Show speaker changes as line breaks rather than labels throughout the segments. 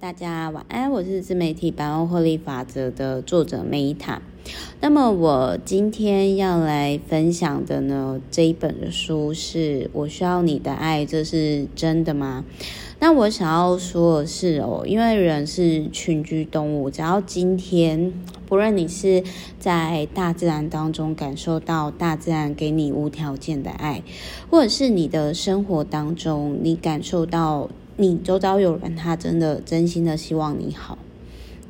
大家晚安，我是自媒体百万获利法则的作者梅塔。那么我今天要来分享的呢，这一本书是《我需要你的爱》，这是真的吗？那我想要说的是哦，因为人是群居动物，只要今天不论你是在大自然当中感受到大自然给你无条件的爱，或者是你的生活当中你感受到。你周遭有人，他真的真心的希望你好，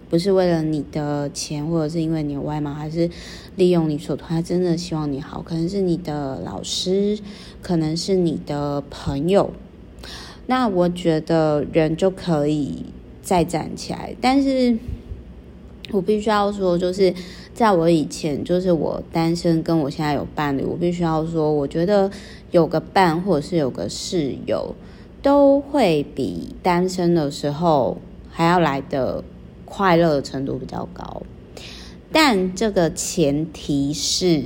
不是为了你的钱，或者是因为你的外貌，还是利用你所图，他真的希望你好。可能是你的老师，可能是你的朋友。那我觉得人就可以再站起来，但是我必须要说，就是在我以前，就是我单身，跟我现在有伴侣，我必须要说，我觉得有个伴，或者是有个室友。都会比单身的时候还要来的快乐程度比较高，但这个前提是，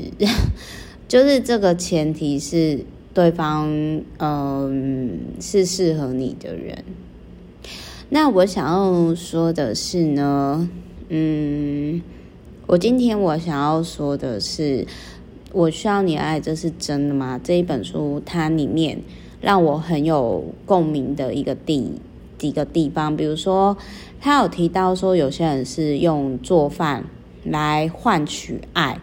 就是这个前提是对方嗯是适合你的人。那我想要说的是呢，嗯，我今天我想要说的是，我需要你爱，这是真的吗？这一本书它里面。让我很有共鸣的一个地几个地方，比如说，他有提到说，有些人是用做饭来换取爱，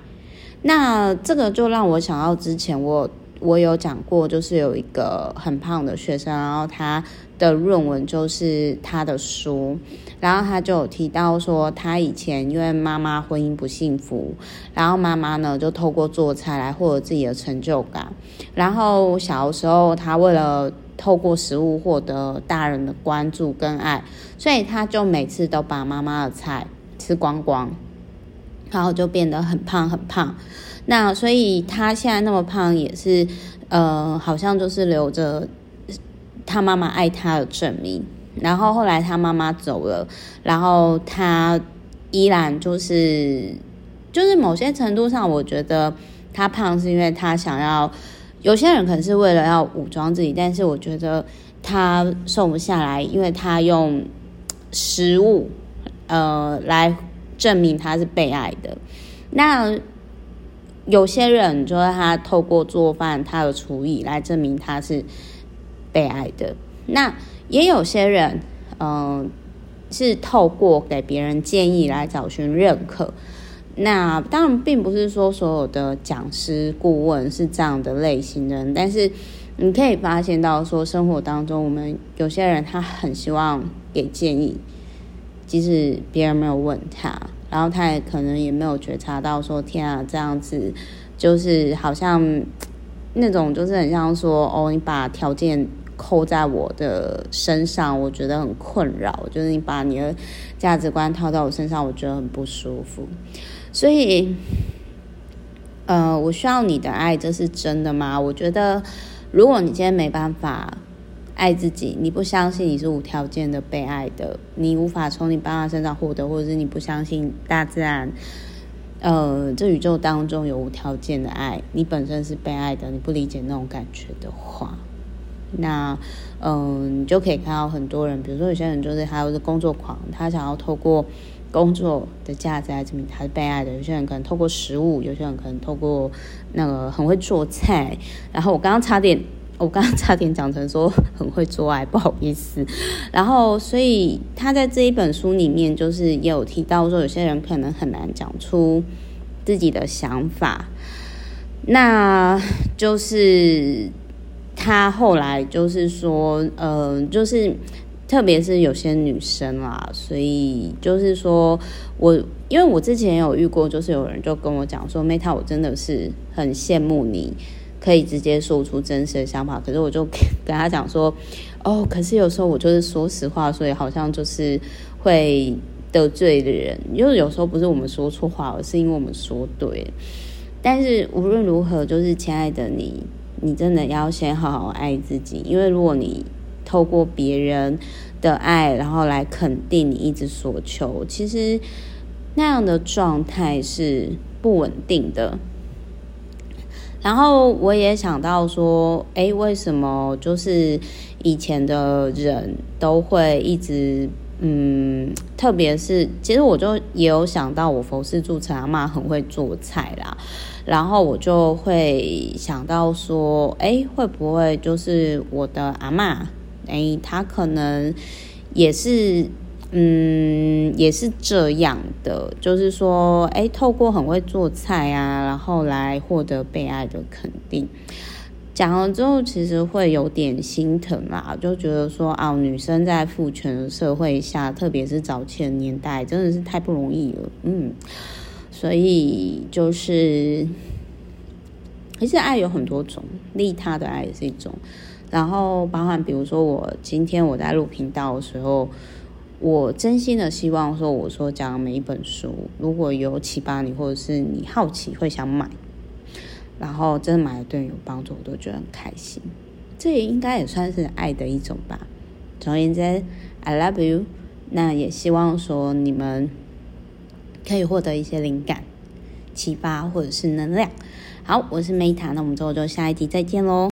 那这个就让我想到之前我我有讲过，就是有一个很胖的学生，然后他的论文就是他的书，然后他就有提到说，他以前因为妈妈婚姻不幸福，然后妈妈呢就透过做菜来获得自己的成就感，然后小时候他为了透过食物获得大人的关注跟爱，所以他就每次都把妈妈的菜吃光光，然后就变得很胖很胖。那所以他现在那么胖也是，呃，好像就是留着。他妈妈爱他的证明，然后后来他妈妈走了，然后他依然就是，就是某些程度上，我觉得他胖是因为他想要，有些人可能是为了要武装自己，但是我觉得他瘦不下来，因为他用食物，呃，来证明他是被爱的。那有些人就是他透过做饭，他的厨艺来证明他是。被爱的，那也有些人，嗯、是透过给别人建议来找寻认可。那当然，并不是说所有的讲师、顾问是这样的类型的人，但是你可以发现到，说生活当中，我们有些人他很希望给建议，即使别人没有问他，然后他也可能也没有觉察到，说天啊，这样子就是好像那种，就是很像说哦，你把条件。扣在我的身上，我觉得很困扰。就是你把你的价值观套在我身上，我觉得很不舒服。所以，呃，我需要你的爱，这是真的吗？我觉得，如果你今天没办法爱自己，你不相信你是无条件的被爱的，你无法从你爸妈身上获得，或者是你不相信大自然，呃，这宇宙当中有无条件的爱，你本身是被爱的，你不理解那种感觉的话。那，嗯，你就可以看到很多人，比如说有些人就是他是工作狂，他想要透过工作的价值来证明他是被爱的。有些人可能透过食物，有些人可能透过那个很会做菜。然后我刚刚差点，我刚刚差点讲成说很会做爱，不好意思。然后，所以他在这一本书里面，就是也有提到说，有些人可能很难讲出自己的想法，那就是。他后来就是说，嗯、呃，就是特别是有些女生啦，所以就是说我，因为我之前有遇过，就是有人就跟我讲说，Meta，我真的是很羡慕你可以直接说出真实的想法，可是我就跟他讲说，哦，可是有时候我就是说实话，所以好像就是会得罪的人，因为有时候不是我们说错话，而是因为我们说对。但是无论如何，就是亲爱的你。你真的要先好好爱自己，因为如果你透过别人的爱，然后来肯定你一直所求，其实那样的状态是不稳定的。然后我也想到说，诶，为什么就是以前的人都会一直嗯，特别是其实我就也有想到，我佛事住持阿嬷很会做菜啦，然后我就会想到说，哎，会不会就是我的阿嬷，哎，她可能也是。嗯，也是这样的，就是说，哎，透过很会做菜啊，然后来获得被爱的肯定。讲了之后，其实会有点心疼啦，就觉得说啊，女生在父权社会下，特别是早期的年代，真的是太不容易了。嗯，所以就是，其实爱有很多种，利他的爱也是一种。然后，包含比如说，我今天我在录频道的时候。我真心的希望说，我说讲每一本书，如果有启发你，或者是你好奇会想买，然后真的买了对你有帮助，我都觉得很开心。这也应该也算是爱的一种吧。总而言之，I love you。那也希望说你们可以获得一些灵感、启发或者是能量。好，我是 Meta，那我们之后就下一集再见喽。